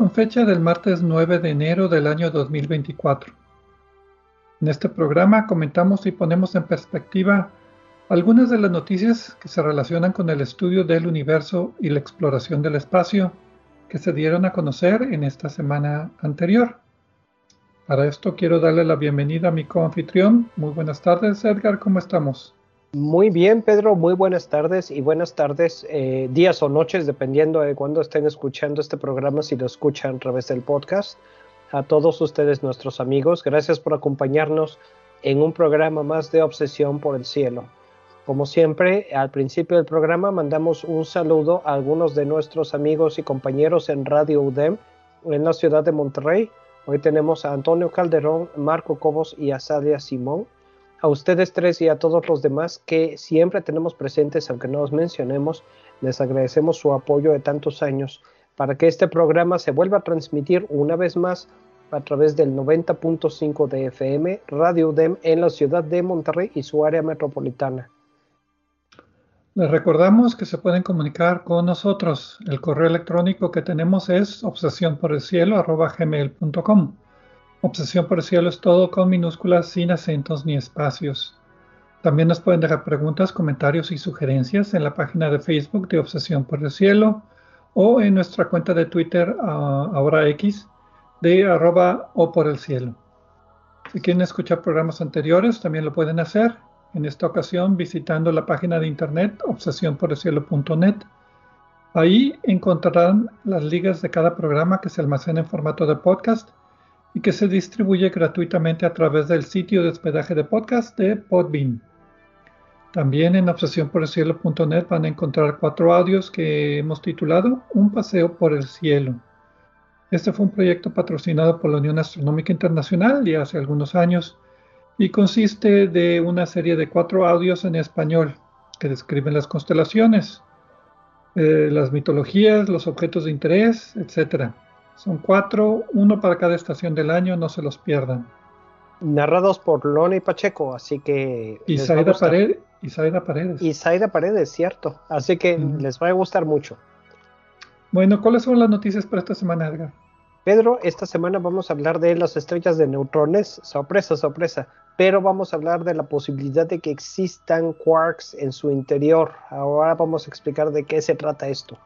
con fecha del martes 9 de enero del año 2024. En este programa comentamos y ponemos en perspectiva algunas de las noticias que se relacionan con el estudio del universo y la exploración del espacio que se dieron a conocer en esta semana anterior. Para esto quiero darle la bienvenida a mi coanfitrión. Muy buenas tardes, Edgar, ¿cómo estamos? Muy bien, Pedro, muy buenas tardes y buenas tardes, eh, días o noches, dependiendo de cuándo estén escuchando este programa, si lo escuchan a través del podcast. A todos ustedes, nuestros amigos, gracias por acompañarnos en un programa más de Obsesión por el Cielo. Como siempre, al principio del programa mandamos un saludo a algunos de nuestros amigos y compañeros en Radio UDEM en la ciudad de Monterrey. Hoy tenemos a Antonio Calderón, Marco Cobos y a Sadia Simón a ustedes tres y a todos los demás que siempre tenemos presentes, aunque no os mencionemos, les agradecemos su apoyo de tantos años para que este programa se vuelva a transmitir una vez más a través del 90.5 de FM Radio UDEM en la ciudad de Monterrey y su área metropolitana. Les recordamos que se pueden comunicar con nosotros. El correo electrónico que tenemos es obsesiónporelcielo.gmail.com. Obsesión por el cielo es todo con minúsculas, sin acentos ni espacios. También nos pueden dejar preguntas, comentarios y sugerencias en la página de Facebook de Obsesión por el Cielo o en nuestra cuenta de Twitter, uh, de arroba. Si quieren escuchar programas anteriores, también lo pueden hacer. En esta ocasión, visitando la página de internet obsesiónporelcielo.net. Ahí encontrarán las ligas de cada programa que se almacena en formato de podcast y que se distribuye gratuitamente a través del sitio de hospedaje de podcast de Podbean. También en obsesiónporelcielo.net van a encontrar cuatro audios que hemos titulado Un paseo por el cielo. Este fue un proyecto patrocinado por la Unión Astronómica Internacional ya hace algunos años y consiste de una serie de cuatro audios en español que describen las constelaciones, eh, las mitologías, los objetos de interés, etc. Son cuatro, uno para cada estación del año, no se los pierdan. Narrados por Loni Pacheco, así que... Y Saida, Paredes. Y Saida Paredes, cierto. Así que les va a gustar mucho. Bueno, ¿cuáles son las noticias para esta semana, Edgar? Pedro, esta semana vamos a hablar de las estrellas de neutrones, sorpresa, sorpresa, pero vamos a hablar de la posibilidad de que existan quarks en su interior. Ahora vamos a explicar de qué se trata esto.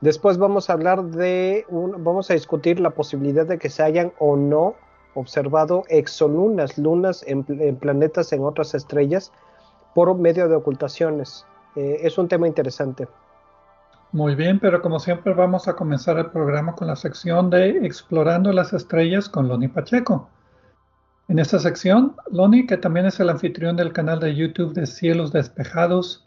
Después vamos a hablar de, vamos a discutir la posibilidad de que se hayan o no observado exolunas, lunas en, planetas en otras estrellas por medio de ocultaciones. Eh, es un tema interesante. Muy bien, pero como siempre vamos a comenzar el programa con la sección de Explorando las Estrellas con Loni Pacheco. En esta sección, Loni, que también es el anfitrión del canal de YouTube de Cielos Despejados,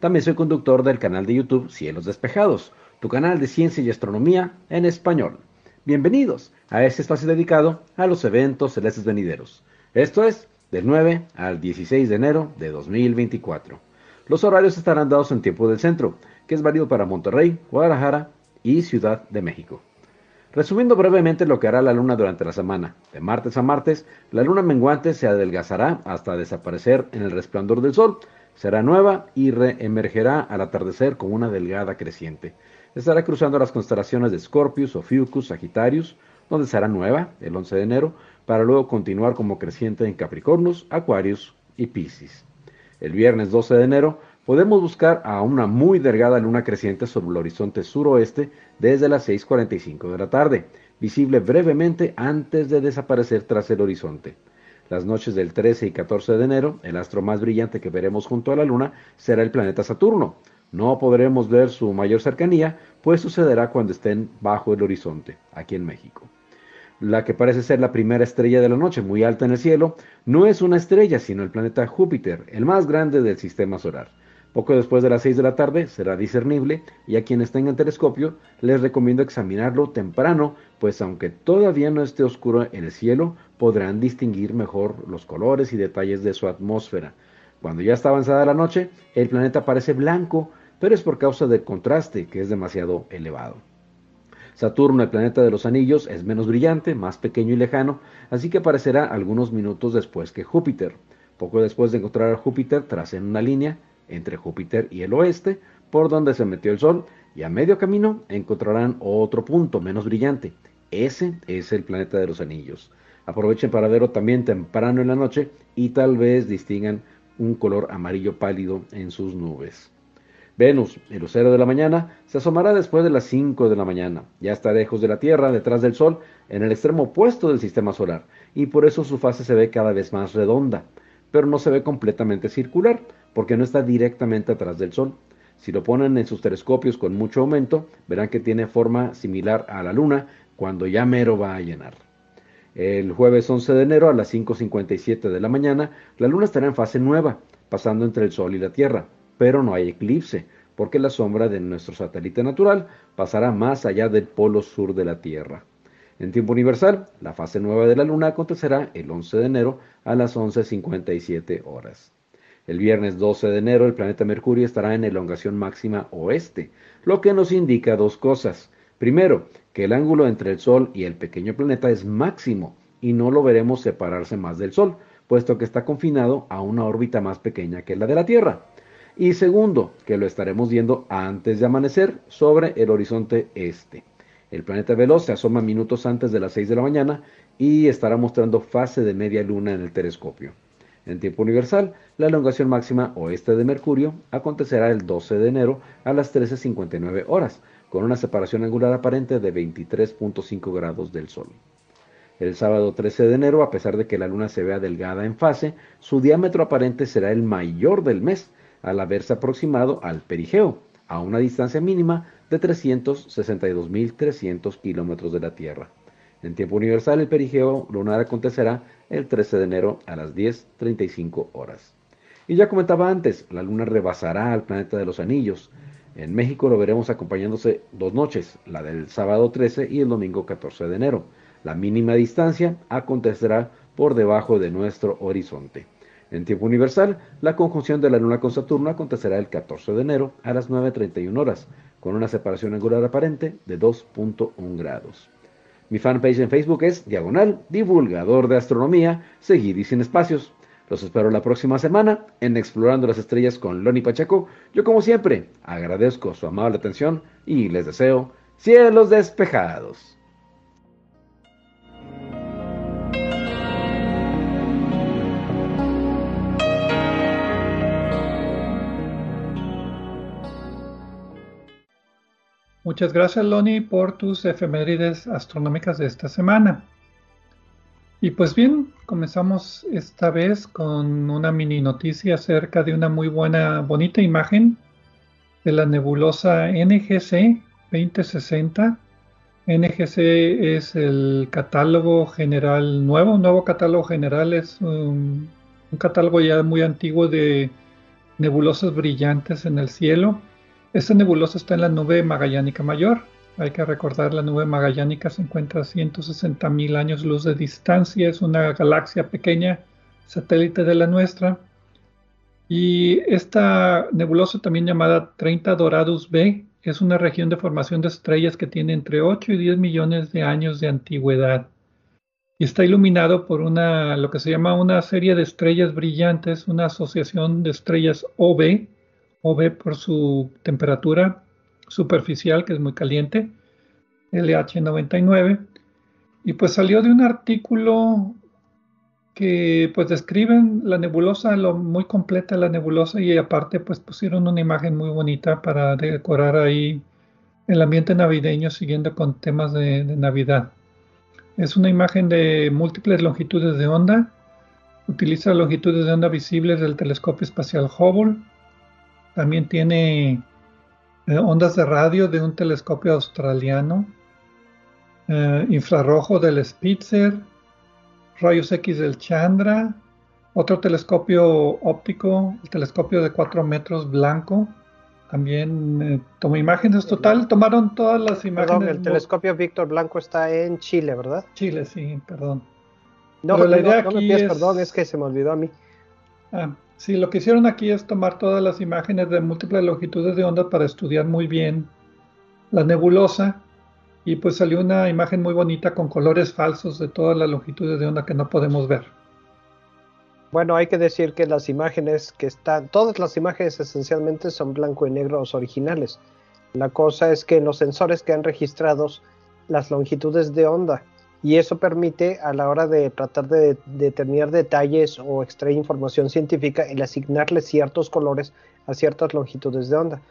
También soy conductor del canal de YouTube Cielos Despejados, tu canal de ciencia y astronomía en español. Bienvenidos a este espacio dedicado a los eventos celestes venideros. Esto es del 9 al 16 de enero de 2024. Los horarios estarán dados en tiempo del centro, que es válido para Monterrey, Guadalajara y Ciudad de México. Resumiendo brevemente lo que hará la luna durante la semana, de martes a martes, la luna menguante se adelgazará hasta desaparecer en el resplandor del sol, será nueva y reemergerá al atardecer con una delgada creciente. Estará cruzando las constelaciones de Scorpius, Ophiuchus, Sagittarius, donde será nueva el 11 de enero, para luego continuar como creciente en Capricornus, Aquarius y Piscis. El viernes 12 de enero podemos buscar a una muy delgada luna creciente sobre el horizonte suroeste desde las 6.45 de la tarde, visible brevemente antes de desaparecer tras el horizonte. Las noches del 13 y 14 de enero, el astro más brillante que veremos junto a la Luna será el planeta Saturno. No podremos ver su mayor cercanía, pues sucederá cuando estén bajo el horizonte, aquí en México. La que parece ser la primera estrella de la noche, muy alta en el cielo, no es una estrella, sino el planeta Júpiter, el más grande del sistema solar. Poco después de las 6 de la tarde será discernible y a quienes tengan telescopio les recomiendo examinarlo temprano, pues aunque todavía no esté oscuro en el cielo, podrán distinguir mejor los colores y detalles de su atmósfera. Cuando ya está avanzada la noche, el planeta parece blanco, pero es por causa del contraste que es demasiado elevado. Saturno, el planeta de los anillos, es menos brillante, más pequeño y lejano, así que aparecerá algunos minutos después que Júpiter. Poco después de encontrar a Júpiter, en una línea entre Júpiter y el oeste, por donde se metió el Sol, y a medio camino encontrarán otro punto menos brillante. Ese es el planeta de los anillos. Aprovechen para verlo también temprano en la noche y tal vez distingan un color amarillo pálido en sus nubes. Venus, el lucero de la mañana, se asomará después de las 5 de la mañana. Ya está lejos de la Tierra, detrás del Sol, en el extremo opuesto del sistema solar, y por eso su fase se ve cada vez más redonda, pero no se ve completamente circular, porque no está directamente atrás del Sol. Si lo ponen en sus telescopios con mucho aumento, verán que tiene forma similar a la Luna cuando ya mero va a llenar. El jueves 11 de enero a las 5.57 de la mañana, la Luna estará en fase nueva, pasando entre el Sol y la Tierra, pero no hay eclipse, porque la sombra de nuestro satélite natural pasará más allá del polo sur de la Tierra. En tiempo universal, la fase nueva de la Luna acontecerá el 11 de enero a las 11.57 horas. El viernes 12 de enero el planeta Mercurio estará en elongación máxima oeste, lo que nos indica dos cosas. Primero, que el ángulo entre el Sol y el pequeño planeta es máximo y no lo veremos separarse más del Sol, puesto que está confinado a una órbita más pequeña que la de la Tierra. Y segundo, que lo estaremos viendo antes de amanecer sobre el horizonte este. El planeta veloz se asoma minutos antes de las 6 de la mañana y estará mostrando fase de media luna en el telescopio. En tiempo universal, la elongación máxima oeste de Mercurio acontecerá el 12 de enero a las 13.59 horas, con una separación angular aparente de 23.5 grados del Sol. El sábado 13 de enero, a pesar de que la Luna se vea delgada en fase, su diámetro aparente será el mayor del mes, al haberse aproximado al perigeo, a una distancia mínima de 362.300 kilómetros de la Tierra. En tiempo universal, el perigeo lunar acontecerá el 13 de enero a las 10.35 horas. Y ya comentaba antes, la luna rebasará al planeta de los anillos. En México lo veremos acompañándose dos noches, la del sábado 13 y el domingo 14 de enero. La mínima distancia acontecerá por debajo de nuestro horizonte. En tiempo universal, la conjunción de la Luna con Saturno acontecerá el 14 de enero a las 9.31 horas, con una separación angular aparente de 2.1 grados. Mi fanpage en Facebook es Diagonal Divulgador de Astronomía, seguid y sin espacios. Los espero la próxima semana en Explorando las Estrellas con Loni Pacheco. Yo como siempre agradezco su amable atención y les deseo cielos despejados. Muchas gracias, Loni, por tus efemérides astronómicas de esta semana. Y pues bien, comenzamos esta vez con una mini noticia acerca de una muy buena, bonita imagen de la nebulosa NGC 2060. NGC es el catálogo general nuevo, un nuevo catálogo general, es un catálogo ya muy antiguo de nebulosas brillantes en el cielo esta nebulosa está en la nube magallánica mayor. Hay que recordar, la nube magallánica se encuentra a 160 mil años luz de distancia. Es una galaxia pequeña, satélite de la nuestra. Y esta nebulosa, también llamada 30 Doradus B, es una región de formación de estrellas que tiene entre 8 y 10 millones de años de antigüedad y está iluminado por una lo que se llama una serie de estrellas brillantes, una asociación de estrellas OB, OB por su temperatura superficial que es muy caliente, LH99, y pues salió de un artículo que pues describen la nebulosa, lo muy completa la nebulosa y aparte pues pusieron una imagen muy bonita para decorar ahí el ambiente navideño siguiendo con temas de, Navidad. Es una imagen de múltiples longitudes de onda, utiliza longitudes de onda visibles del telescopio espacial Hubble, también tiene eh, ondas de radio de un telescopio australiano, eh, infrarrojo del Spitzer, rayos X del Chandra, otro telescopio óptico, el telescopio de 4 metros blanco, también eh, tomó imágenes total, tomaron todas las imágenes. Perdón, el telescopio Víctor Blanco está en Chile, ¿verdad? Chile, sí, perdón. No, Pero la idea aquí es... perdón, es que se me olvidó a mí. Ah, sí, lo que hicieron aquí es tomar todas las imágenes de múltiples longitudes de onda para estudiar muy bien la nebulosa y pues salió una imagen muy bonita con colores falsos de todas las longitudes de onda que no podemos ver. Bueno, hay que decir que las imágenes que están, todas las imágenes esencialmente son blanco y negro originales. La cosa es que en los sensores que han registrado las longitudes de onda y eso permite a la hora de tratar de determinar detalles o extraer información científica el asignarle ciertos colores a ciertas longitudes de onda.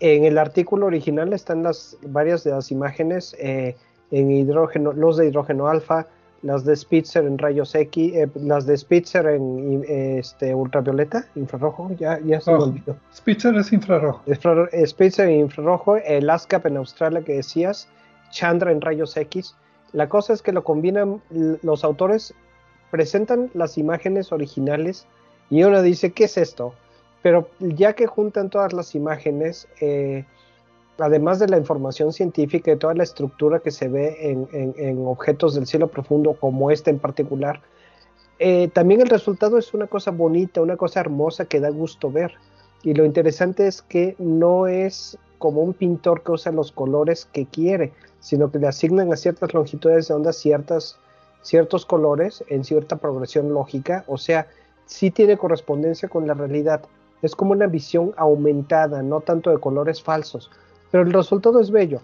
En el artículo original están las varias de las imágenes eh, en hidrógeno, los de hidrógeno alfa, las de Spitzer en rayos X, eh, las de Spitzer en este, ultravioleta, infrarrojo, ya, ya se me olvidó. Spitzer es infrarrojo. Eh, Spitzer en infrarrojo, el ASCAP en Australia que decías, Chandra en rayos X. La cosa es que lo combinan, los autores presentan las imágenes originales y uno dice, ¿qué es esto? Pero ya que juntan todas las imágenes, eh, además de la información científica y toda la estructura que se ve en, objetos del cielo profundo, como este en particular, eh, también el resultado es una cosa bonita, una cosa hermosa que da gusto ver. Y lo interesante es que no es como un pintor que usa los colores que quiere, sino que le asignan a ciertas longitudes de onda ciertas, ciertos colores en cierta progresión lógica, o sea, sí tiene correspondencia con la realidad es como una visión aumentada, no tanto de colores falsos, pero el resultado es bello.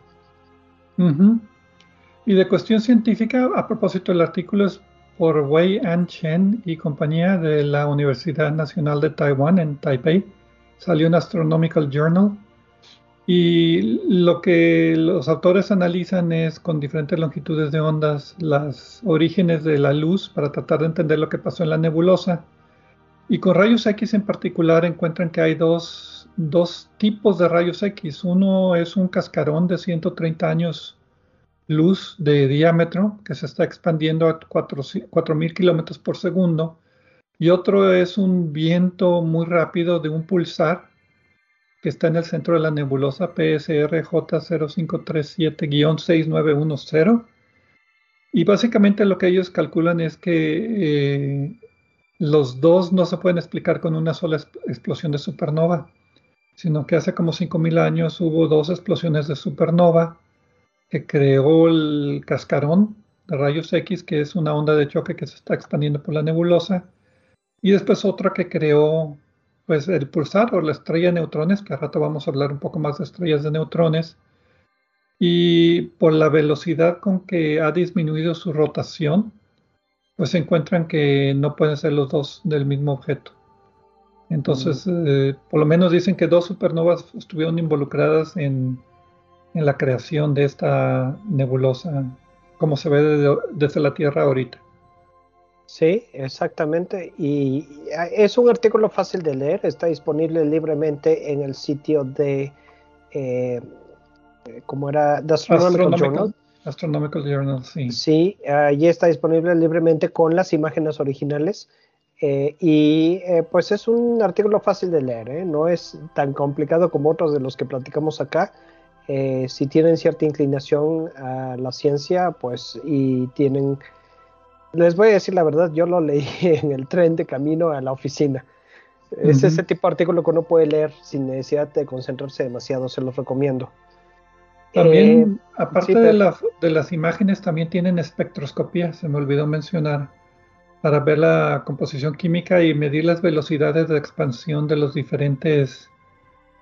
Y de cuestión científica, a propósito, el artículo es por Wei An Chen y compañía de la Universidad Nacional de Taiwán en Taipei. Salió en Astronomical Journal. Y lo que los autores analizan es con diferentes longitudes de ondas las orígenes de la luz para tratar de entender lo que pasó en la nebulosa y con rayos X en particular encuentran que hay dos, tipos de rayos X. Uno es un cascarón de 130 años luz de diámetro que se está expandiendo a 4.000 kilómetros por segundo. Y otro es un viento muy rápido de un pulsar que está en el centro de la nebulosa PSR J0537-6910. Y básicamente lo que ellos calculan es que eh, los dos no se pueden explicar con una sola explosión de supernova, sino que hace como 5.000 años hubo dos explosiones de supernova que creó el cascarón de rayos X, que es una onda de choque que se está expandiendo por la nebulosa, y después otra que creó pues el pulsar o la estrella de neutrones, que a rato vamos a hablar un poco más de estrellas de neutrones, y por la velocidad con que ha disminuido su rotación, pues se encuentran que no pueden ser los dos del mismo objeto. Entonces, eh, por lo menos dicen que dos supernovas estuvieron involucradas en, la creación de esta nebulosa, como se ve desde, la Tierra ahorita. Sí, exactamente. Y es un artículo fácil de leer, está disponible libremente en el sitio de, eh, ¿cómo era? The Astronomical Journal. Astronomical Journal, sí. Sí, allí está disponible libremente con las imágenes originales. Eh, y eh, pues es un artículo fácil de leer, ¿eh? no es tan complicado como otros de los que platicamos acá. si tienen cierta inclinación a la ciencia, pues y tienen, les voy a decir la verdad, yo lo leí en el tren de camino a la oficina. Es ese tipo de artículo que uno puede leer sin necesidad de concentrarse demasiado, se los recomiendo. También, eh, aparte de, de las imágenes, también tienen espectroscopía, se me olvidó mencionar, para ver la composición química y medir las velocidades de expansión de los diferentes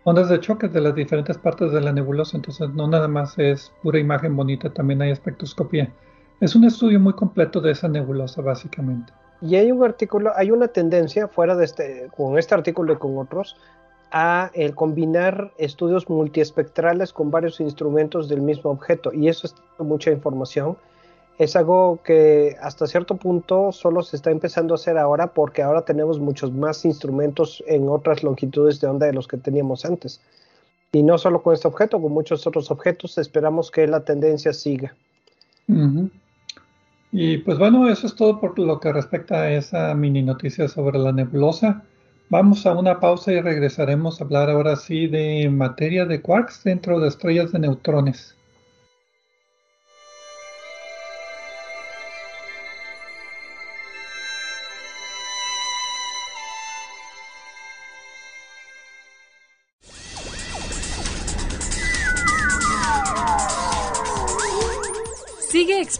ondas de choque de las diferentes partes de la nebulosa. Entonces, no nada más es pura imagen bonita, también hay espectroscopía. Es un estudio muy completo de esa nebulosa, básicamente. Y hay un artículo, hay una tendencia fuera de este, con este artículo y con otros, a el combinar estudios multiespectrales con varios instrumentos del mismo objeto. Y eso es mucha información. Es algo que hasta cierto punto solo se está empezando a hacer ahora porque ahora tenemos muchos más instrumentos en otras longitudes de onda de los que teníamos antes. Y no solo con este objeto, con muchos otros objetos, esperamos que la tendencia siga. Y pues bueno, eso es todo por lo que respecta a esa mini noticia sobre la nebulosa. Vamos a una pausa y regresaremos a hablar ahora sí de materia de quarks dentro de estrellas de neutrones.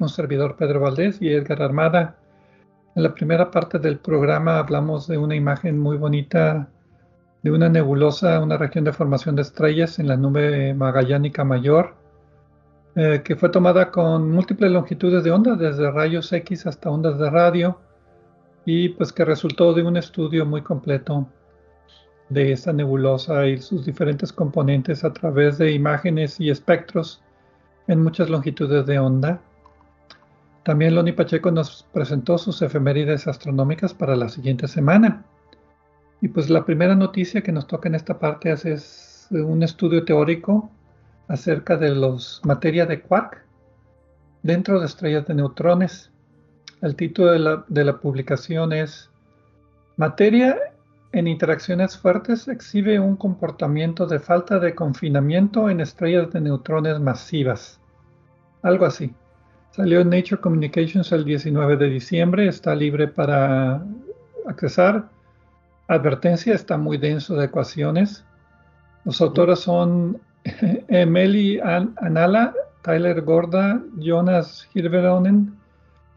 Un servidor Pedro Valdés y Edgar Armada. En la primera parte del programa hablamos de una imagen muy bonita de una nebulosa, una región de formación de estrellas en la nube magallánica mayor, eh, que fue tomada con múltiples longitudes de onda, desde rayos X hasta ondas de radio, y pues que resultó de un estudio muy completo de esta nebulosa y sus diferentes componentes a través de imágenes y espectros en muchas longitudes de onda. También Loni Pacheco nos presentó sus efemérides astronómicas para la siguiente semana. Y pues la primera noticia que nos toca en esta parte es un estudio teórico acerca de los materia de quark dentro de estrellas de neutrones. El título de la, de la publicación es Materia en interacciones fuertes exhibe un comportamiento de falta de confinamiento en estrellas de neutrones masivas. Algo así. Salió en Nature Communications el 19 de diciembre, está libre para accesar. Advertencia, está muy denso de ecuaciones. Los autores son Emily Anala, Tyler Gorda, Jonas Hirveronen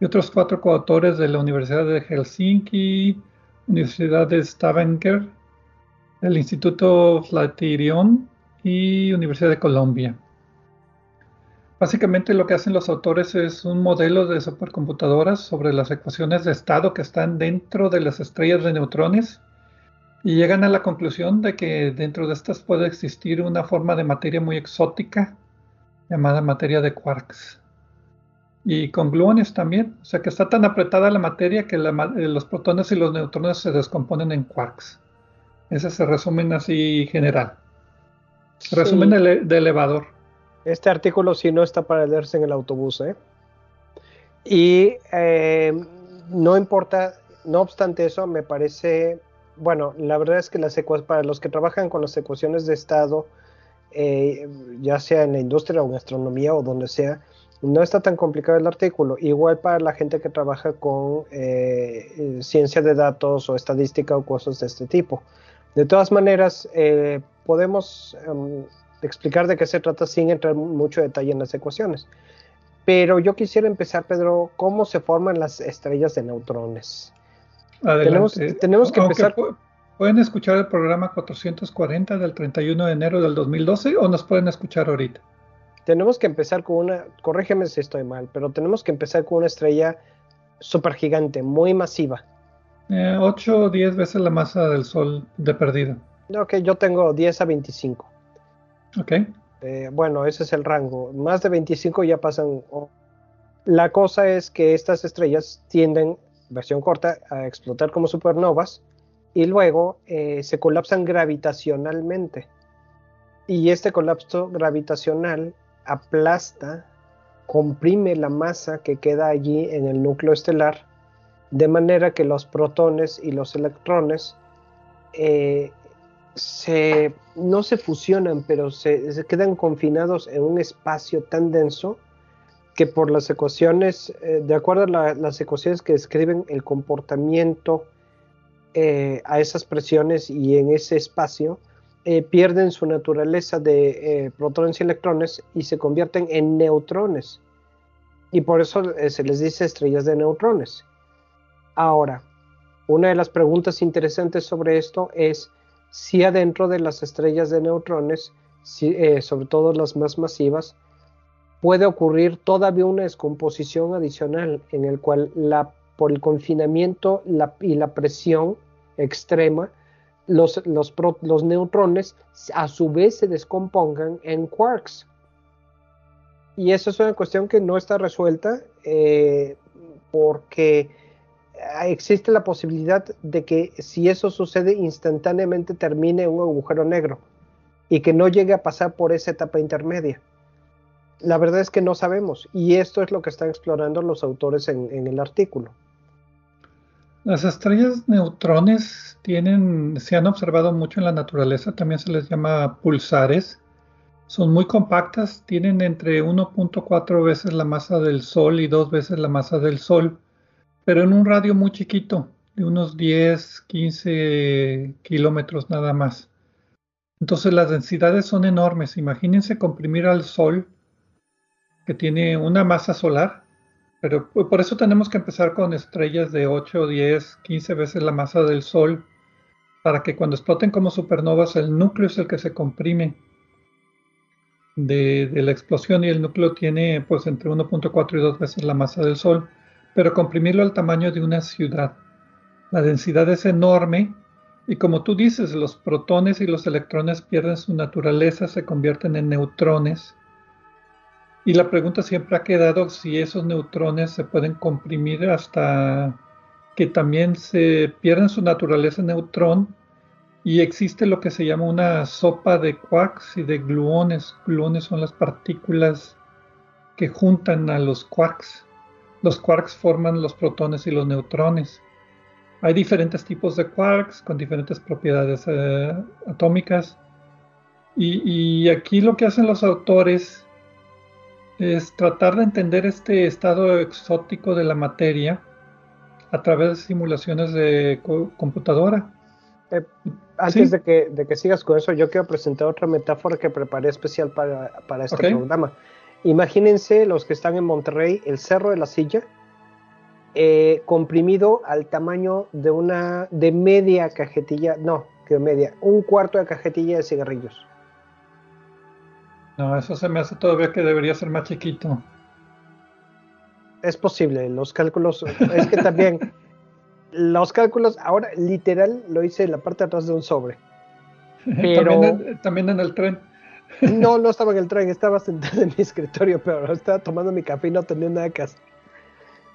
y otros cuatro coautores de la Universidad de Helsinki, Universidad de Stavanger, el Instituto Flatiron y Universidad de Colombia. Básicamente lo que hacen los autores es un modelo de supercomputadoras sobre las ecuaciones de estado que están dentro de las estrellas de neutrones y llegan a la conclusión de que dentro de estas puede existir una forma de materia muy exótica llamada materia de quarks y con gluones también. O sea que está tan apretada la materia que eh, los protones y los neutrones se descomponen en quarks. Ese se resumen así general. Resumen de, elevador. Este artículo sí no está para leerse en el autobús. ¿eh? Y eh, no importa no obstante eso, me parece, bueno, la verdad es que las para los que trabajan con las ecuaciones de estado, eh, ya sea en la industria o en astronomía o donde sea, no está tan complicado el artículo. Igual para la gente que trabaja con eh, ciencia de datos o estadística o cosas de este tipo. De todas maneras, podemos em, explicar de qué se trata sin entrar mucho detalle en las ecuaciones. Pero yo quisiera empezar, Pedro, cómo se forman las estrellas de neutrones. Adelante. Tenemos, que empezar. Pueden escuchar el programa 440 del 31 de enero del 2012 o nos pueden escuchar ahorita. Tenemos que empezar con una, corrígeme si estoy mal, pero tenemos que empezar con una estrella supergigante, muy masiva. 8 eh, o 10 veces la masa del Sol de perdido. Ok, yo tengo 10 a 25. Ok. Eh, bueno, ese es el rango. Más de 25 ya pasan. La cosa es que estas estrellas tienden, versión corta, a explotar como supernovas y luego eh, se colapsan gravitacionalmente. Y este colapso gravitacional aplasta, comprime la masa que queda allí en el núcleo estelar, de manera que los protones y los electrones eh, no se fusionan, pero se, quedan confinados en un espacio tan denso que por las ecuaciones, eh, de acuerdo a las ecuaciones que describen el comportamiento eh, a esas presiones y en ese espacio, eh, pierden su naturaleza de protones y electrones y se convierten en neutrones. Y por eso se les dice estrellas de neutrones. Ahora, una de las preguntas interesantes sobre esto es si adentro de las estrellas de neutrones, eh, sobre todo las más masivas, puede ocurrir todavía una descomposición adicional en el cual por el confinamiento y la presión extrema, los, los, neutrones a su vez se descompongan en quarks. Y eso es una cuestión que no está resuelta eh, porque existe la posibilidad de que si eso sucede instantáneamente termine un agujero negro y que no llegue a pasar por esa etapa intermedia. La verdad es que no sabemos y esto es lo que están explorando los autores en, el artículo. Las estrellas neutrones tienen, se han observado mucho en la naturaleza, también se les llama pulsares. Son muy compactas, tienen entre 1.4 veces la masa del Sol y dos veces la masa del Sol pero en un radio muy chiquito, de unos 10, 15 kilómetros nada más. Entonces las densidades son enormes. Imagínense comprimir al Sol, que tiene una masa solar, pero por eso tenemos que empezar con estrellas de 8, 10, 15 veces la masa del Sol, para que cuando exploten como supernovas el núcleo es el que se comprime de, de la explosión y el núcleo tiene pues entre 1.4 y 2 veces la masa del Sol pero comprimirlo al tamaño de una ciudad. La densidad es enorme y como tú dices, los protones y los electrones pierden su naturaleza, se convierten en neutrones. Y la pregunta siempre ha quedado si esos neutrones se pueden comprimir hasta que también se pierden su naturaleza neutrón y existe lo que se llama una sopa de quarks y de gluones. Gluones son las partículas que juntan a los quarks. Los quarks forman los protones y los neutrones. Hay diferentes tipos de quarks con diferentes propiedades eh, atómicas. Y, aquí lo que hacen los autores es tratar de entender este estado exótico de la materia a través de simulaciones de computadora. Eh, antes de, que, de, que, sigas con eso, yo quiero presentar otra metáfora que preparé especial para, para este programa. Imagínense los que están en Monterrey, el Cerro de la Silla, eh, comprimido al tamaño de una de media cajetilla, no, que media, un cuarto de cajetilla de cigarrillos. No, eso se me hace todavía que debería ser más chiquito. Es posible, los cálculos, es que también los cálculos, ahora literal lo hice en la parte de atrás de un sobre. Pero también en el tren. No, no estaba en el tren, estaba sentado en mi escritorio, pero estaba tomando mi café y no tenía nada que hacer.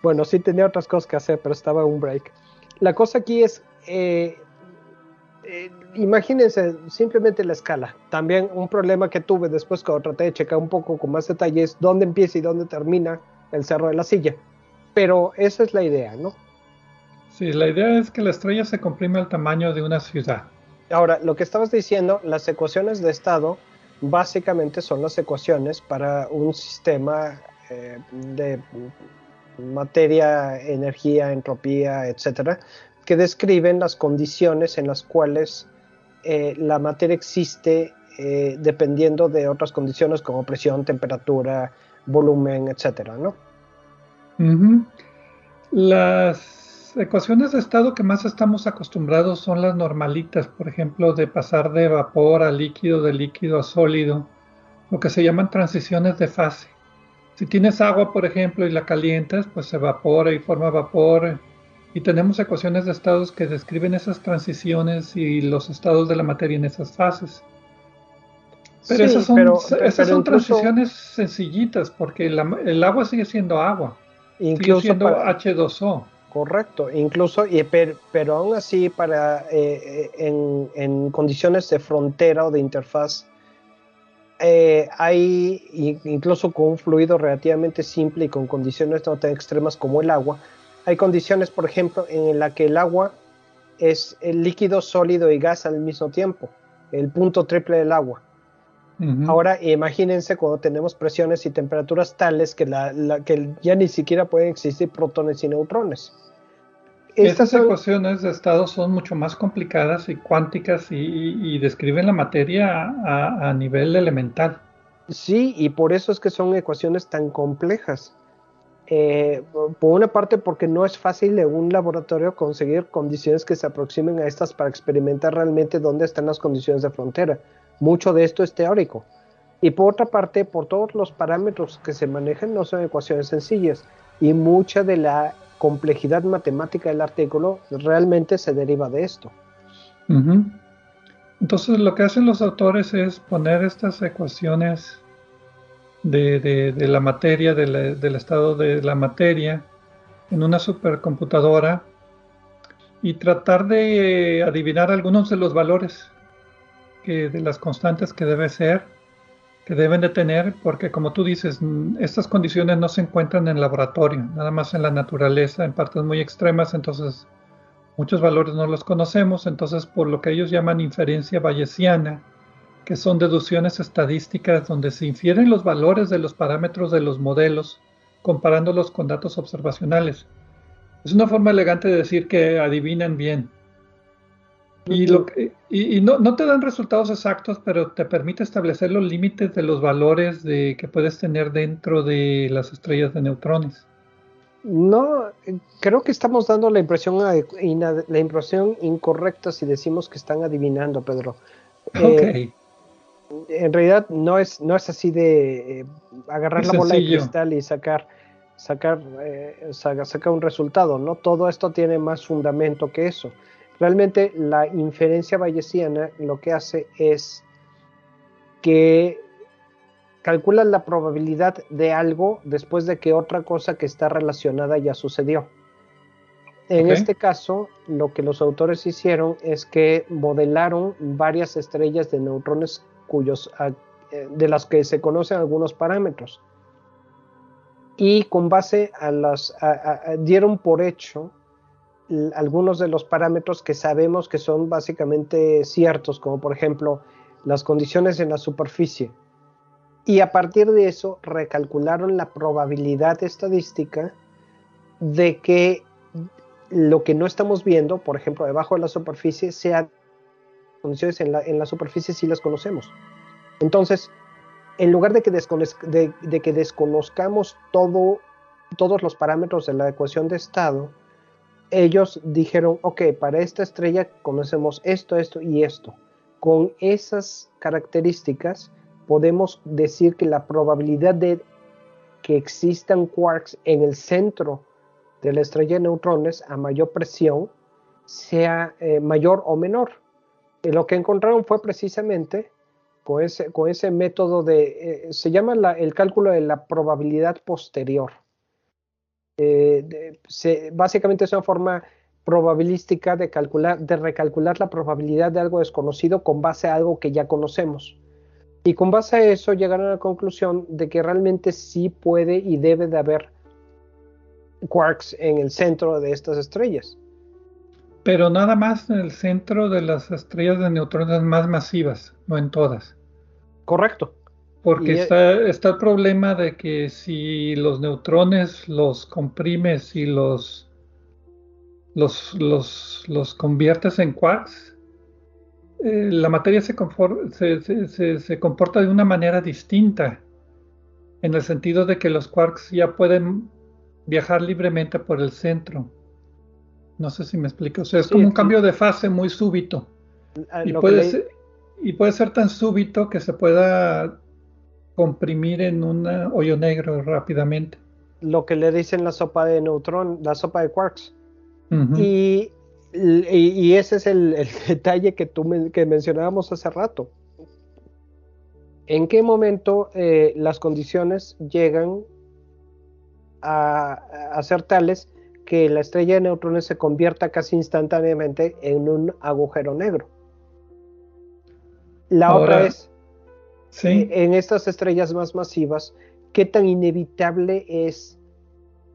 Bueno, sí tenía otras cosas que hacer, pero estaba en un break. La cosa aquí es, eh, eh, imagínense simplemente la escala. También un problema que tuve después cuando traté de checar un poco con más detalles dónde empieza y dónde termina el Cerro de la Silla. Pero esa es la idea, ¿no? Sí, la idea es que la estrella se comprime al tamaño de una ciudad. Ahora, lo que estabas diciendo, las ecuaciones de estado básicamente son las ecuaciones para un sistema eh, de materia, energía, entropía, etcétera, que describen las condiciones en las cuales eh, la materia existe eh, dependiendo de otras condiciones como presión, temperatura, volumen, etcétera, ¿no? Las ecuaciones de estado que más estamos acostumbrados son las normalitas, por ejemplo, de pasar de vapor a líquido, de líquido a sólido, lo que se llaman transiciones de fase. Si tienes agua, por ejemplo, y la calientas, pues se evapora y forma vapor. Y tenemos ecuaciones de estados que describen esas transiciones y los estados de la materia en esas fases. Pero esas son, transiciones sencillitas, porque el agua sigue siendo agua. Incluso sigue siendo H2O. Correcto, incluso, y, pero, aún así, para, eh, eh, en, condiciones de frontera o de interfaz, eh, hay, incluso con un fluido relativamente simple y con condiciones no tan extremas como el agua, hay condiciones, por ejemplo, en la que el agua es el líquido, sólido y gas al mismo tiempo, el punto triple del agua. Ahora imagínense cuando tenemos presiones y temperaturas tales que, la, que ya ni siquiera pueden existir protones y neutrones. Estas ecuaciones de estado son mucho más complicadas y cuánticas y, describen la materia a, nivel elemental. Sí, y por eso es que son ecuaciones tan complejas. Eh, por una parte porque no es fácil en un laboratorio conseguir condiciones que se aproximen a estas para experimentar realmente dónde están las condiciones de frontera. Mucho de esto es teórico. Y por otra parte, por todos los parámetros que se manejan, no son ecuaciones sencillas. Y mucha de la complejidad matemática del artículo realmente se deriva de esto. Entonces lo que hacen los autores es poner estas ecuaciones de, la materia, del estado de la materia, en una supercomputadora y tratar de adivinar algunos de los valores de las constantes que debe ser, que deben de tener, porque como tú dices, estas condiciones no se encuentran en laboratorio, nada más en la naturaleza, en partes muy extremas, entonces muchos valores no los conocemos, entonces por lo que ellos llaman inferencia bayesiana, que son deducciones estadísticas donde se infieren los valores de los parámetros de los modelos comparándolos con datos observacionales. Es una forma elegante de decir que adivinan bien. Y, lo y, no, no, te dan resultados exactos, pero te permite establecer los límites de los valores de, que puedes tener dentro de las estrellas de neutrones. No, creo que estamos dando la impresión, la impresión incorrecta si decimos que están adivinando, Pedro. Eh, en realidad no es, no es así de eh, agarrar la bola de cristal y sacar, sacar, eh, sacar un resultado, ¿no? Todo esto tiene más fundamento que eso. Realmente la inferencia bayesiana lo que hace es que calcula la probabilidad de algo después de que otra cosa que está relacionada ya sucedió. En este caso, lo que los autores hicieron es que modelaron varias estrellas de neutrones cuyos, ah, eh, de las que se conocen algunos parámetros. Y con base a las, dieron por hecho algunos de los parámetros que sabemos que son básicamente ciertos, como por ejemplo las condiciones en la superficie. Y a partir de eso recalcularon la probabilidad estadística de que lo que no estamos viendo, por ejemplo, debajo de la superficie, sea condiciones en la, superficie si las conocemos. Entonces, en lugar de que, de que desconozcamos todo, todos los parámetros de la ecuación de estado, ellos dijeron, ok, para esta estrella conocemos esto, esto y esto. Con esas características podemos decir que la probabilidad de que existan quarks en el centro de la estrella de neutrones a mayor presión sea eh, mayor o menor. Lo que encontraron fue precisamente con ese, con ese método de, eh, se llama el cálculo de la probabilidad posterior. Eh, básicamente es una forma probabilística de calcular, de recalcular la probabilidad de algo desconocido con base a algo que ya conocemos. Y con base a eso llegaron a la conclusión de que realmente sí puede y debe de haber quarks en el centro de estas estrellas. pero nada más en el centro de las estrellas de neutrones más masivas, no en todas. Correcto. Porque está, está el problema de que si los neutrones los comprimes y los, los, los, los conviertes en quarks, eh, la materia se, se, se, comporta de una manera distinta, en el sentido de que los quarks ya pueden viajar libremente por el centro. No sé si me explico. O sea, es como un cambio de fase muy súbito. Y puede, ser, y puede ser tan súbito que se pueda comprimir en un hoyo negro rápidamente. Lo que le dicen la sopa de neutrón, la sopa de quarks. y, y, ese es el, detalle que tú que mencionábamos hace rato. ¿En qué momento eh, las condiciones llegan a, a, ser tales que la estrella de neutrones se convierta casi instantáneamente en un agujero negro? La otra es, eh, en estas estrellas más masivas, ¿qué tan inevitable es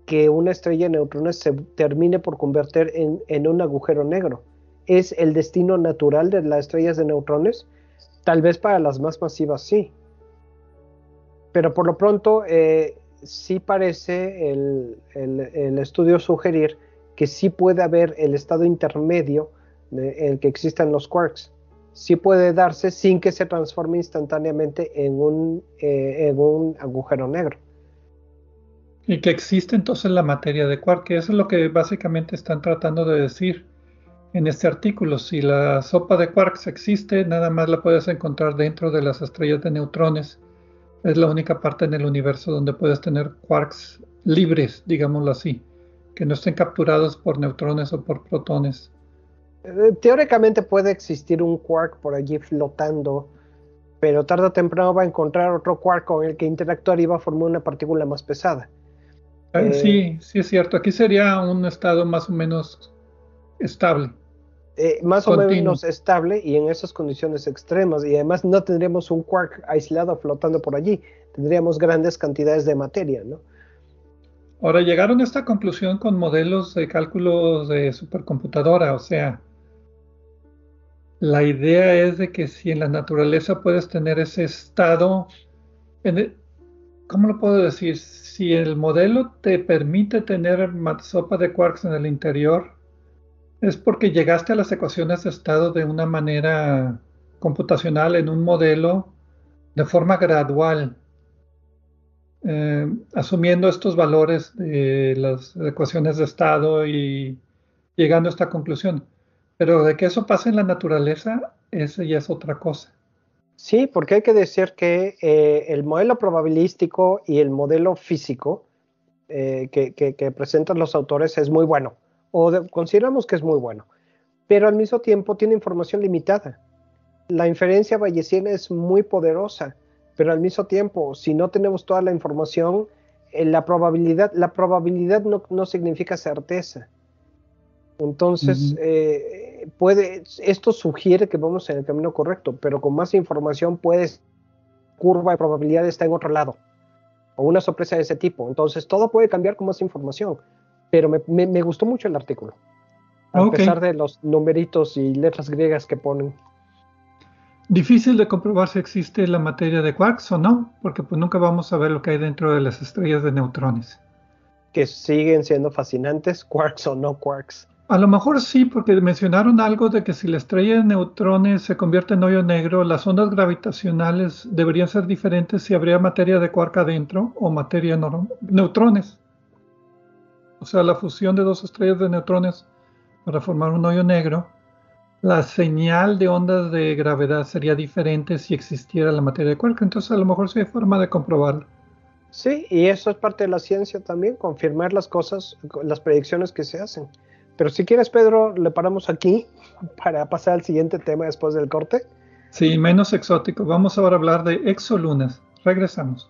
que una estrella de neutrones se termine por convertir en, un agujero negro? ¿Es el destino natural de las estrellas de neutrones? Tal vez para las más masivas sí. Pero por lo pronto eh, sí parece el, estudio sugerir que sí puede haber el estado intermedio en el que existen los quarks sí puede darse sin que se transforme instantáneamente en un, eh, en un agujero negro. Y que existe entonces la materia de quark, que eso es lo que básicamente están tratando de decir en este artículo. Si la sopa de quarks existe, nada más la puedes encontrar dentro de las estrellas de neutrones. Es la única parte en el universo donde puedes tener quarks libres, digámoslo así, que no estén capturados por neutrones o por protones. Eh, teóricamente puede existir un quark por allí flotando, pero tarde o temprano va a encontrar otro quark con el que interactuar y va a formar una partícula más pesada. Ah, eh, sí, sí es cierto. Aquí sería un estado más o menos estable. Eh, más o menos estable y en esas condiciones extremas. Y además no tendríamos un quark aislado flotando por allí. Tendríamos grandes cantidades de materia, ¿no? Ahora llegaron a esta conclusión con modelos de cálculos de supercomputadora, o sea, la idea es de que si en la naturaleza puedes tener ese estado, ¿cómo lo puedo decir? Si el modelo te permite tener sopa de quarks en el interior, es porque llegaste a las ecuaciones de estado de una manera computacional en un modelo de forma gradual, eh, asumiendo estos valores de las ecuaciones de estado y llegando a esta conclusión. Pero de que eso pase en la naturaleza, eso ya es otra cosa. Sí, porque hay que decir que eh, el modelo probabilístico y el modelo físico eh, que, presentan los autores es muy bueno, o consideramos que es muy bueno, pero al mismo tiempo tiene información limitada. La inferencia bayesiana es muy poderosa, pero al mismo tiempo, si no tenemos toda la información, eh, la probabilidad, la probabilidad no, no significa certeza. Entonces, eh, puede, esto sugiere que vamos en el camino correcto, pero con más información puedes, curva de probabilidad está en otro lado, o una sorpresa de ese tipo. Entonces, todo puede cambiar con más información, pero me, gustó mucho el artículo, a pesar de los numeritos y letras griegas que ponen. Difícil de comprobar si existe la materia de quarks o no, porque pues nunca vamos a ver lo que hay dentro de las estrellas de neutrones. Que siguen siendo fascinantes, quarks o no quarks. A lo mejor sí, porque mencionaron algo de que si la estrella de neutrones se convierte en hoyo negro, las ondas gravitacionales deberían ser diferentes si habría materia de quark adentro o materia de neutrones. O sea, la fusión de dos estrellas de neutrones para formar un hoyo negro, la señal de ondas de gravedad sería diferente si existiera la materia de quark. Entonces, a lo mejor sí hay forma de comprobarlo. Sí, y eso es parte de la ciencia también, confirmar las cosas, las predicciones que se hacen. Pero si quieres, Pedro, le paramos aquí para pasar al siguiente tema después del corte. Sí, menos exótico. Vamos ahora a hablar de exolunas. Regresamos.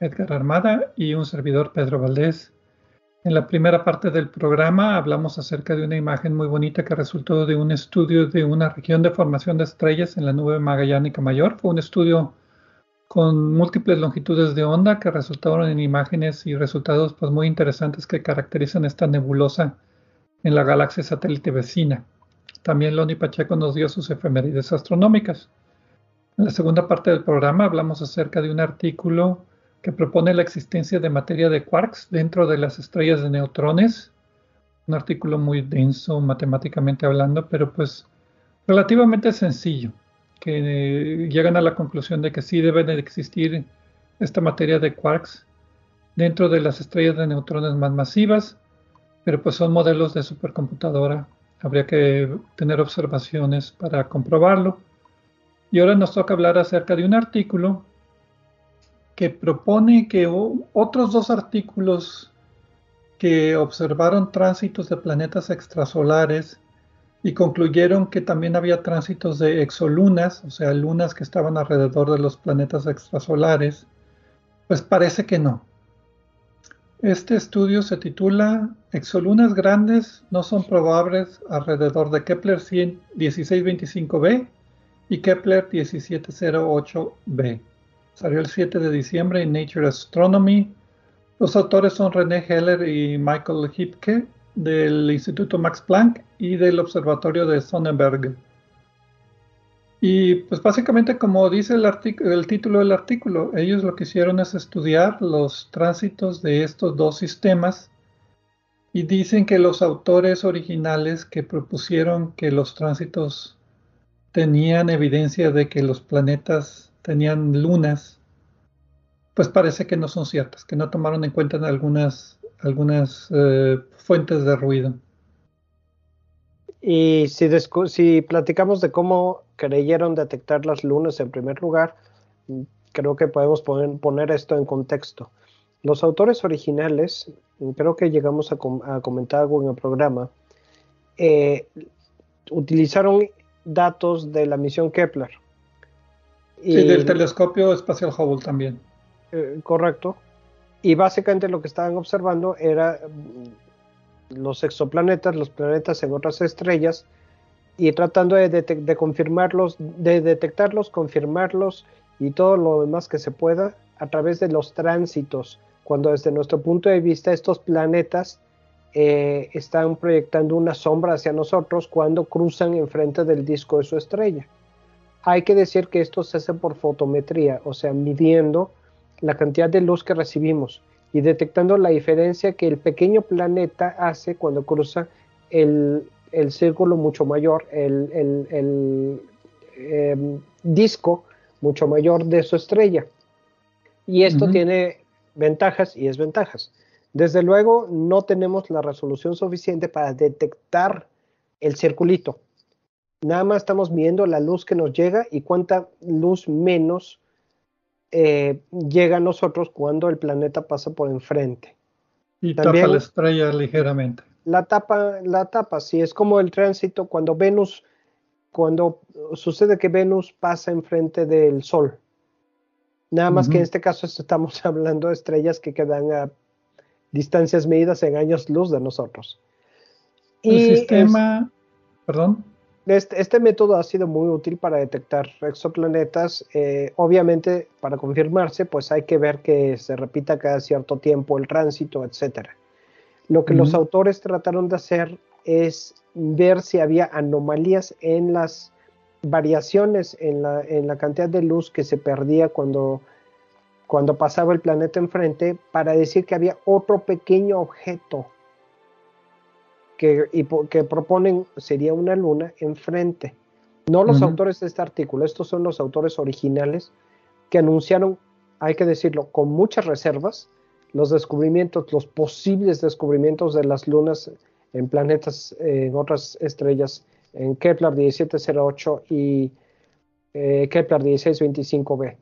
Edgar Armada y un servidor Pedro Valdés. En la primera parte del programa hablamos acerca de una imagen muy bonita que resultó de un estudio de una región de formación de estrellas en la nube magallánica mayor. Fue un estudio con múltiples longitudes de onda que resultaron en imágenes y resultados pues, muy interesantes que caracterizan esta nebulosa en la galaxia satélite vecina. También Loni Pacheco nos dio sus efemérides astronómicas. En la segunda parte del programa hablamos acerca de un artículo que propone la existencia de materia de quarks dentro de las estrellas de neutrones. Un artículo muy denso matemáticamente hablando, pero pues relativamente sencillo, que llegan a la conclusión de que sí debe de existir esta materia de quarks dentro de las estrellas de neutrones más masivas, pero pues son modelos de supercomputadora Habría que tener observaciones para comprobarlo. Y ahora nos toca hablar acerca de un artículo que propone que otros dos artículos que observaron tránsitos de planetas extrasolares y concluyeron que también había tránsitos de exolunas, o sea, lunas que estaban alrededor de los planetas extrasolares, pues parece que no. Este estudio se titula Exolunas grandes no son probables alrededor de Kepler 1625b y Kepler 1708b. Salió el 7 de diciembre en Nature Astronomy. Los autores son René Heller y Michael Hipke del Instituto Max Planck y del Observatorio de Sonnenberg. Y pues básicamente como dice el, el, título del artículo, ellos lo que hicieron es estudiar los tránsitos de estos dos sistemas y dicen que los autores originales que propusieron que los tránsitos tenían evidencia de que los planetas tenían lunas, pues parece que no son ciertas, que no tomaron en cuenta algunas, algunas eh, fuentes de ruido. Y si, platicamos de cómo creyeron detectar las lunas en primer lugar, creo que podemos poner, esto en contexto. Los autores originales, creo que llegamos a, comentar algo en el programa, eh, utilizaron datos de la misión Kepler. Y, del telescopio espacial Hubble también. Eh, correcto. Y básicamente lo que estaban observando era los exoplanetas, los planetas en otras estrellas, y tratando de, confirmarlos, de detectarlos, confirmarlos y todo lo demás que se pueda a través de los tránsitos, cuando desde nuestro punto de vista estos planetas eh, están proyectando una sombra hacia nosotros cuando cruzan enfrente del disco de su estrella. Hay que decir que esto se hace por fotometría, o sea, midiendo la cantidad de luz que recibimos y detectando la diferencia que el pequeño planeta hace cuando cruza el, círculo mucho mayor, el, em, disco mucho mayor de su estrella. Y esto tiene ventajas y desventajas. Desde luego, no tenemos la resolución suficiente para detectar el circulito. Nada más estamos viendo la luz que nos llega y cuánta luz menos eh, llega a nosotros cuando el planeta pasa por enfrente. Y tapa la estrella ligeramente. La tapa, la tapa, sí, es como el tránsito cuando Venus, cuando sucede que Venus pasa enfrente del Sol. Nada más que en este caso estamos hablando de estrellas que quedan a distancias medidas en años luz de nosotros. El sistema, perdón. Este, este, método ha sido muy útil para detectar exoplanetas. Eh, obviamente, para confirmarse, pues hay que ver que se repita cada cierto tiempo el tránsito, etc. Lo que los autores trataron de hacer es ver si había anomalías en las variaciones en la, en la cantidad de luz que se perdía cuando, cuando pasaba el planeta enfrente para decir que había otro pequeño objeto que, y, que proponen sería una luna enfrente. No los autores de este artículo, estos son los autores originales que anunciaron, hay que decirlo, con muchas reservas, los descubrimientos, los posibles descubrimientos de las lunas en planetas, en otras estrellas, en Kepler 1708 y eh, Kepler 1625b.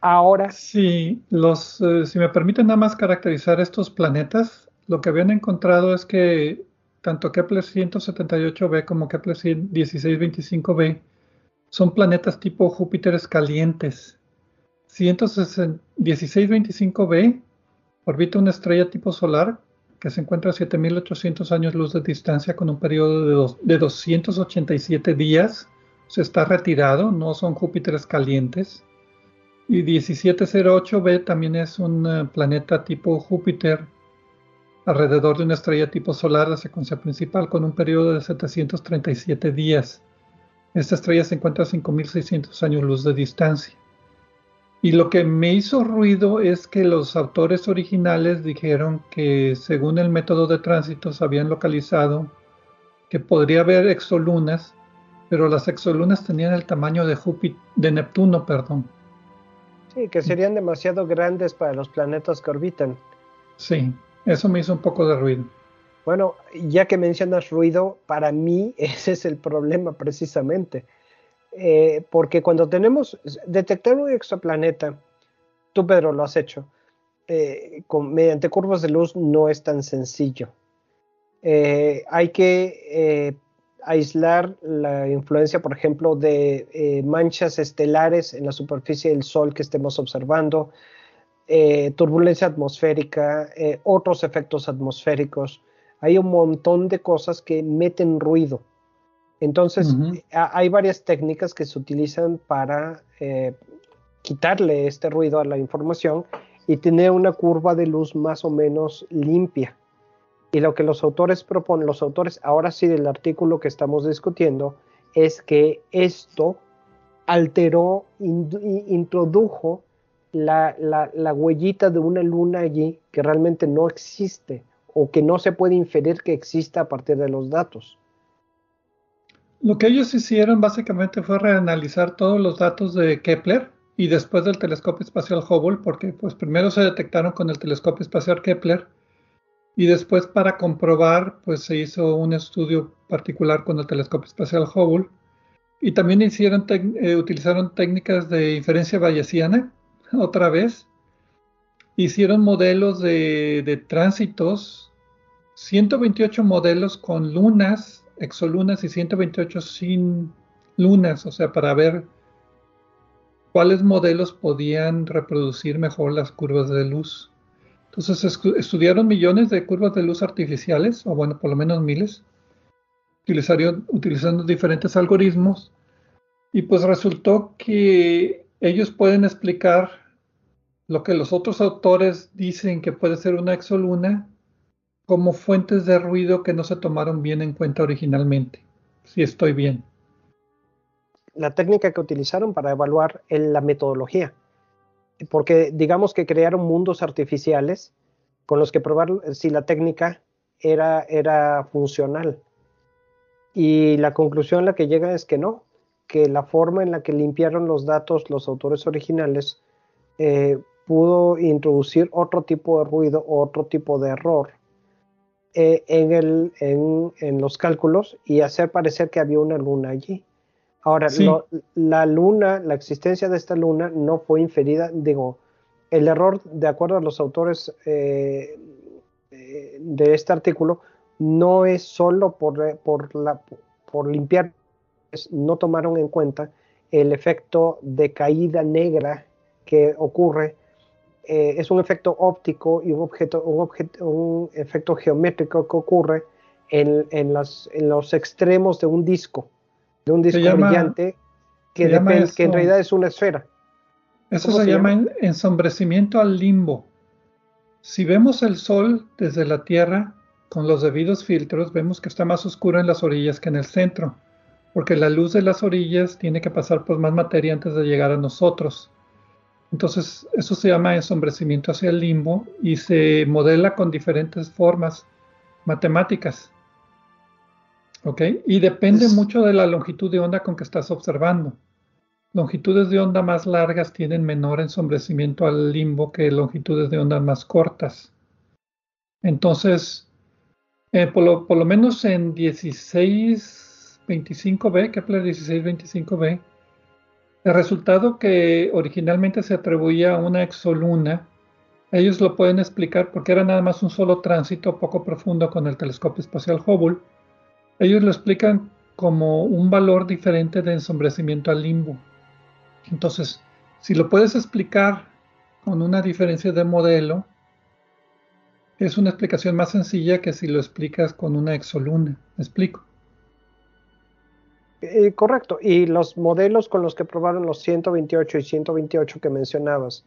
Ahora. Sí, los, eh, si me permiten nada más caracterizar estos planetas, lo que habían encontrado es que tanto Kepler 178b como Kepler 1625b son planetas tipo Júpiteres calientes. 1625b orbita una estrella tipo solar que se encuentra a 7800 años luz de distancia con un periodo de, de 287 días. Se está retirado, no son Júpiteres calientes. Y 1708b también es un eh, planeta tipo Júpiter alrededor de una estrella tipo solar de secuencia principal con un periodo de 737 días. Esta estrella se encuentra a 5600 años luz de distancia. Y lo que me hizo ruido es que los autores originales dijeron que según el método de tránsito se habían localizado que podría haber exolunas, pero las exolunas tenían el tamaño de Júpiter, de Neptuno, perdón. Sí, que serían demasiado grandes para los planetas que orbitan. Sí, eso me hizo un poco de ruido. Bueno, ya que mencionas ruido, para mí ese es el problema precisamente. Eh, porque cuando tenemos, detectar un exoplaneta, tú Pedro lo has hecho, eh, mediante curvas de luz no es tan sencillo. Eh, hay que aislar la influencia, por ejemplo, de eh, manchas estelares en la superficie del Sol que estemos observando, eh, turbulencia atmosférica, eh, otros efectos atmosféricos. Hay un montón de cosas que meten ruido. Entonces, hay varias técnicas que se utilizan para quitarle este ruido a la información y tener una curva de luz más o menos limpia. Y lo que los autores proponen, los autores ahora sí del artículo que estamos discutiendo, es que esto alteró, introdujo la, la, huellita de una luna allí que realmente no existe o que no se puede inferir que exista a partir de los datos. Lo que ellos hicieron básicamente fue reanalizar todos los datos de Kepler y después del telescopio espacial Hubble, porque pues primero se detectaron con el telescopio espacial Kepler y después para comprobar, pues se hizo un estudio particular con el telescopio espacial Hubble. Y también hicieron eh, utilizaron técnicas de inferencia bayesiana, otra vez. Hicieron modelos de, de tránsitos, 128 modelos con lunas, exolunas y 128 sin lunas, o sea, para ver cuáles modelos podían reproducir mejor las curvas de luz. Entonces estudiaron millones de curvas de luz artificiales, o bueno, por lo menos miles, utilizando diferentes algoritmos, y pues resultó que ellos pueden explicar lo que los otros autores dicen que puede ser una exoluna como fuentes de ruido que no se tomaron bien en cuenta originalmente, si estoy bien. La técnica que utilizaron para evaluar la metodología porque digamos que crearon mundos artificiales con los que probar si la técnica era, era funcional. Y la conclusión a la que llega es que no, que la forma en la que limpiaron los datos los autores originales eh, pudo introducir otro tipo de ruido o otro tipo de error eh, en, el, en, en, los cálculos y hacer parecer que había una luna allí. Ahora, la luna, la existencia de esta luna no fue inferida, digo, el error, de acuerdo a los autores eh, eh, de este artículo, no es solo por, por, la, por limpiar, no tomaron en cuenta el efecto de caída negra que ocurre. Eh, es un efecto óptico y un, objeto, un, objeto, un efecto geométrico que ocurre en, en, las, en los extremos de un disco de un disco brillante que, que en realidad es una esfera. Eso se, llama, ensombrecimiento al limbo. Si vemos el Sol desde la Tierra con los debidos filtros, vemos que está más oscuro en las orillas que en el centro, porque la luz de las orillas tiene que pasar por más materia antes de llegar a nosotros. Entonces, eso se llama ensombrecimiento hacia el limbo y se modela con diferentes formas matemáticas. ¿Ok? Y depende mucho de la longitud de onda con que estás observando. longitudes de onda más largas tienen menor ensombrecimiento al limbo que longitudes de onda más cortas. Entonces, eh, por, lo, por, lo, menos en 1625b, Kepler 1625b, el resultado que originalmente se atribuía a una exoluna, ellos lo pueden explicar porque era nada más un solo tránsito poco profundo con el telescopio espacial Hubble. Ellos lo explican como un valor diferente de ensombrecimiento al limbo. Entonces, si lo puedes explicar con una diferencia de modelo, es una explicación más sencilla que si lo explicas con una exoluna. ¿Me explico? Eh, correcto. Y los modelos con los que probaron los 128 y 128 que mencionabas,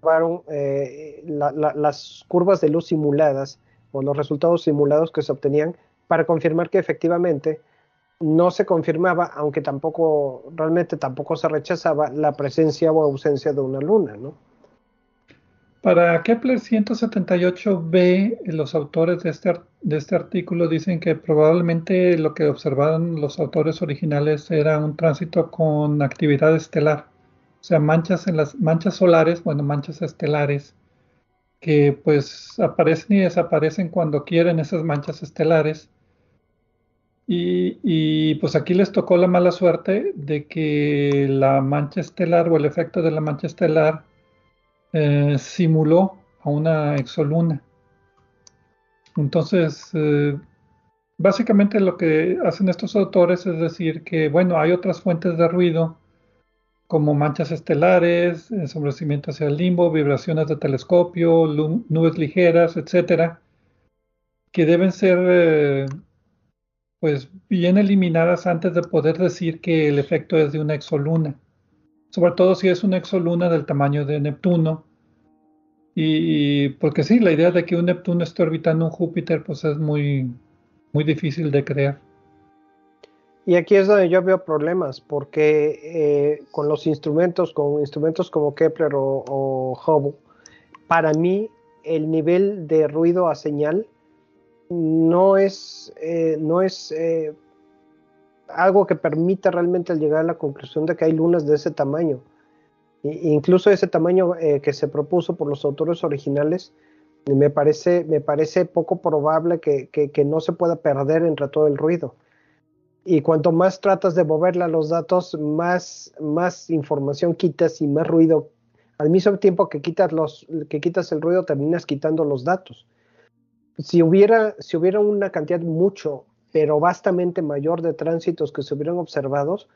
probaron eh, las curvas de luz simuladas o los resultados simulados que se obtenían para confirmar que efectivamente no se confirmaba, aunque tampoco, realmente tampoco se rechazaba la presencia o ausencia de una luna, ¿no? Para Kepler 178b, los autores de este, de este artículo dicen que probablemente lo que observaron los autores originales era un tránsito con actividad estelar, o sea, manchas en las manchas solares, bueno, manchas estelares, que pues aparecen y desaparecen cuando quieren esas manchas estelares. Y, pues aquí les tocó la mala suerte de que la mancha estelar o el efecto de la mancha estelar eh, simuló a una exoluna. Entonces, eh, básicamente lo que hacen estos autores es decir que, bueno, hay otras fuentes de ruido como manchas estelares, ensombrecimiento hacia el limbo, vibraciones de telescopio, nubes ligeras, etcétera, que deben ser eh, pues bien eliminadas antes de poder decir que el efecto es de una exoluna. Sobre todo si es una exoluna del tamaño de Neptuno. Y porque sí, la idea de que un Neptuno esté orbitando un Júpiter, pues es muy, muy difícil de creer. Y aquí es donde yo veo problemas, porque eh, con los instrumentos, con instrumentos como Kepler o, o Hubble, para mí el nivel de ruido a señal no es, eh, no es eh, algo que permita realmente llegar a la conclusión de que hay lunas de ese tamaño. incluso ese tamaño eh, que se propuso por los autores originales, me parece, me parece poco probable que, no se pueda perder entre todo el ruido. Y cuanto más tratas de moverle a los datos, más, más información quitas y más ruido. Al mismo tiempo que quitas, los, que quitas el ruido, terminas quitando los datos si hubiera, si hubiera una cantidad mucho, pero vastamente mayor de tránsitos que se hubieran observados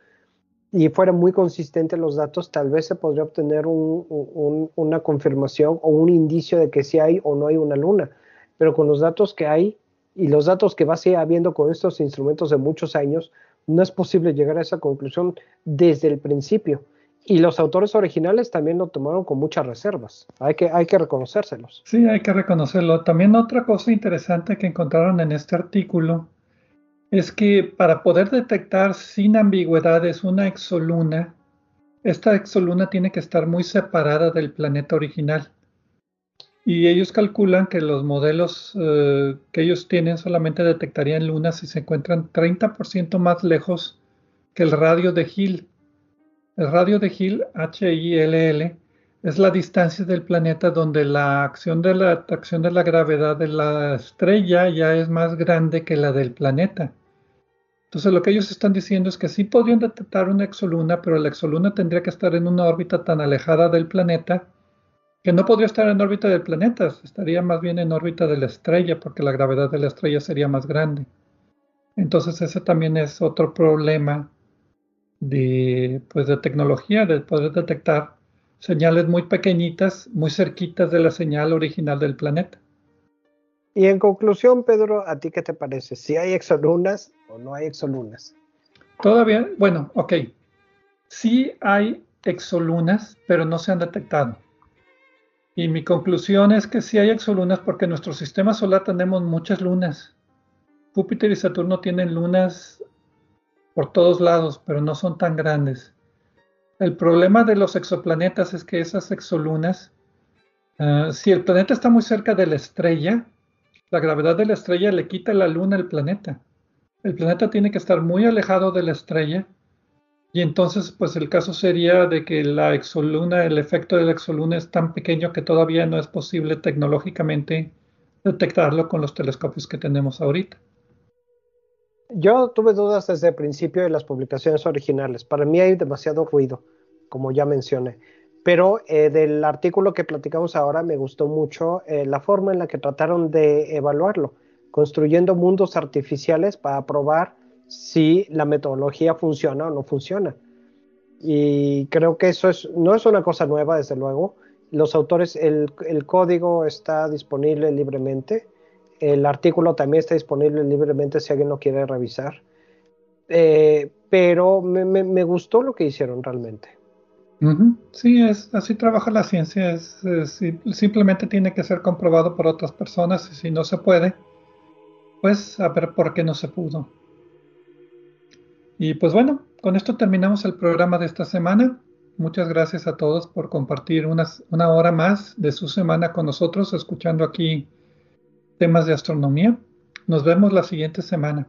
y fueran muy consistentes los datos, tal vez se podría obtener una confirmación o un indicio de que sí hay o no hay una luna. Pero con los datos que hay y los datos que va habiendo con estos instrumentos de muchos años, no es posible llegar a esa conclusión desde el principio. Y los autores originales también lo tomaron con muchas reservas. Hay que, hay que reconocérselos. Sí, hay que reconocerlo. También otra cosa interesante que encontraron en este artículo es que para poder detectar sin ambigüedades una exoluna, esta exoluna tiene que estar muy separada del planeta original. Y ellos calculan que los modelos eh, que ellos tienen solamente detectarían lunas si se encuentran 30% más lejos que el radio de Hill el radio de Hill, H-I-L-L, es la distancia del planeta donde la acción de la atracción de la gravedad de la estrella ya es más grande que la del planeta. Entonces lo que ellos están diciendo es que sí podrían detectar una exoluna, pero la exoluna tendría que estar en una órbita tan alejada del planeta que no podría estar en órbita del planeta, estaría más bien en órbita de la estrella porque la gravedad de la estrella sería más grande. Entonces ese también es otro problema de, pues de tecnología, de poder detectar señales muy pequeñitas, muy cerquitas de la señal original del planeta. Y en conclusión, Pedro, ¿a ti qué te parece? ¿Si hay exolunas o no hay exolunas? Todavía, bueno, ok. Sí hay exolunas, pero no se han detectado. Y mi conclusión es que sí hay exolunas porque en nuestro sistema solar tenemos muchas lunas. Júpiter y Saturno tienen lunas por todos lados, pero no son tan grandes. El problema de los exoplanetas es que esas exolunas, ah, si el planeta está muy cerca de la estrella, la gravedad de la estrella le quita la luna al planeta. El planeta tiene que estar muy alejado de la estrella Y entonces, pues el caso sería de que la exoluna, el efecto de la exoluna es tan pequeño que todavía no es posible tecnológicamente detectarlo con los telescopios que tenemos ahorita. Yo tuve dudas desde el principio de las publicaciones originales. Para mí hay demasiado ruido, como ya mencioné. Pero eh, del artículo que platicamos ahora me gustó mucho eh, la forma en la que trataron de evaluarlo, construyendo mundos artificiales para probar si la metodología funciona o no funciona. Y creo que eso es, no es una cosa nueva, desde luego. Los autores, el, el código está disponible libremente. El artículo también está disponible libremente si alguien lo quiere revisar. Eh, pero me, gustó lo que hicieron realmente. Sí, es, así trabaja la ciencia. Es, simplemente tiene que ser comprobado por otras personas y si no se puede, pues a ver por qué no se pudo. Y pues bueno, con esto terminamos el programa de esta semana. Muchas gracias a todos por compartir una hora más de su semana con nosotros, escuchando aquí temas de astronomía. Nos vemos la siguiente semana.